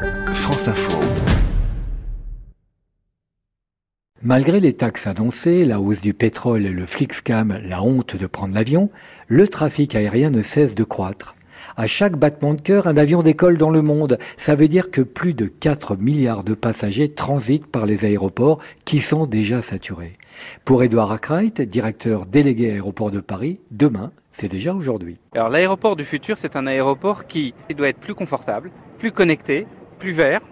France Info. Malgré les taxes annoncées, la hausse du pétrole et le Flixcam, la honte de prendre l'avion, le trafic aérien ne cesse de croître. À chaque battement de cœur, un avion décolle dans le monde. Ça veut dire que plus de 4 milliards de passagers transitent par les aéroports qui sont déjà saturés. Pour Edouard Arkwright, directeur délégué aéroport de Paris, demain, c'est déjà aujourd'hui. Alors l'aéroport du futur, c'est un aéroport qui doit être plus confortable, plus connecté, plus vert,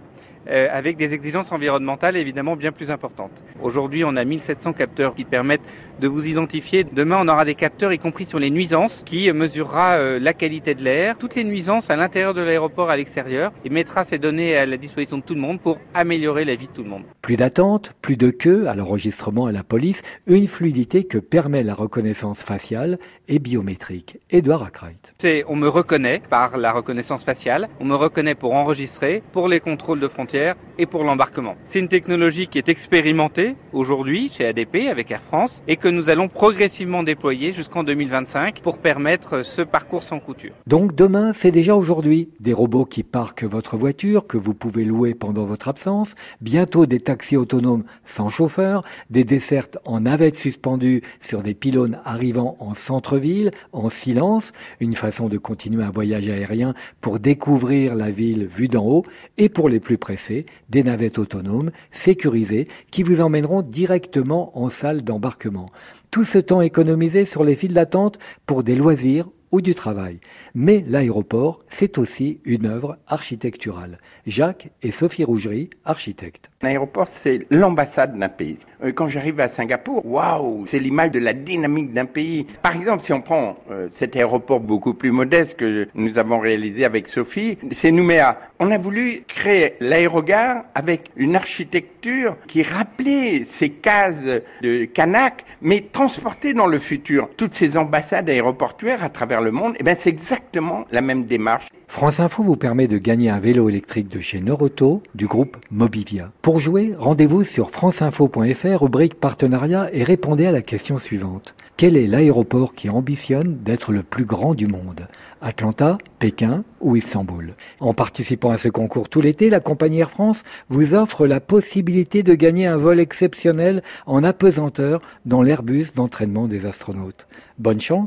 euh, avec des exigences environnementales évidemment bien plus importantes. Aujourd'hui, on a 1700 capteurs qui permettent de vous identifier. Demain, on aura des capteurs, y compris sur les nuisances, qui mesurera euh, la qualité de l'air, toutes les nuisances à l'intérieur de l'aéroport, à l'extérieur, et mettra ces données à la disposition de tout le monde pour améliorer la vie de tout le monde. Plus d'attente, plus de queue à l'enregistrement à la police, une fluidité que permet la reconnaissance faciale et biométrique. Edouard Arkwright. On me reconnaît par la reconnaissance faciale, on me reconnaît pour enregistrer, pour les contrôles de frontières, et pour l'embarquement. C'est une technologie qui est expérimentée aujourd'hui chez ADP avec Air France et que nous allons progressivement déployer jusqu'en 2025 pour permettre ce parcours sans couture. Donc demain, c'est déjà aujourd'hui. Des robots qui parquent votre voiture, que vous pouvez louer pendant votre absence, bientôt des taxis autonomes sans chauffeur, des dessertes en navettes suspendues sur des pylônes arrivant en centre-ville, en silence, une façon de continuer un voyage aérien pour découvrir la ville vue d'en haut, et pour les plus pressés, des navettes autonomes, sécurisées, qui vous emmèneront directement en salle d'embarquement. Tout ce temps économisé sur les files d'attente pour des loisirs ou du travail. Mais l'aéroport, c'est aussi une œuvre architecturale. Jacques et Sophie Rougerie, architectes. L'aéroport, c'est l'ambassade d'un pays. Euh, quand j'arrive à Singapour, waouh, c'est l'image de la dynamique d'un pays. Par exemple, si on prend euh, cet aéroport beaucoup plus modeste que nous avons réalisé avec Sophie, c'est Nouméa. On a voulu créer l'aérogare avec une architecture qui rappelait ces cases de Canac, mais transportées dans le futur. Toutes ces ambassades aéroportuaires à travers le monde, eh ben, c'est exactement la même démarche. France Info vous permet de gagner un vélo électrique de chez Noroto du groupe Mobivia. Pour jouer, rendez-vous sur franceinfo.fr, rubrique partenariat et répondez à la question suivante. Quel est l'aéroport qui ambitionne d'être le plus grand du monde? Atlanta, Pékin ou Istanbul? En participant à ce concours tout l'été, la compagnie Air France vous offre la possibilité de gagner un vol exceptionnel en apesanteur dans l'Airbus d'entraînement des astronautes. Bonne chance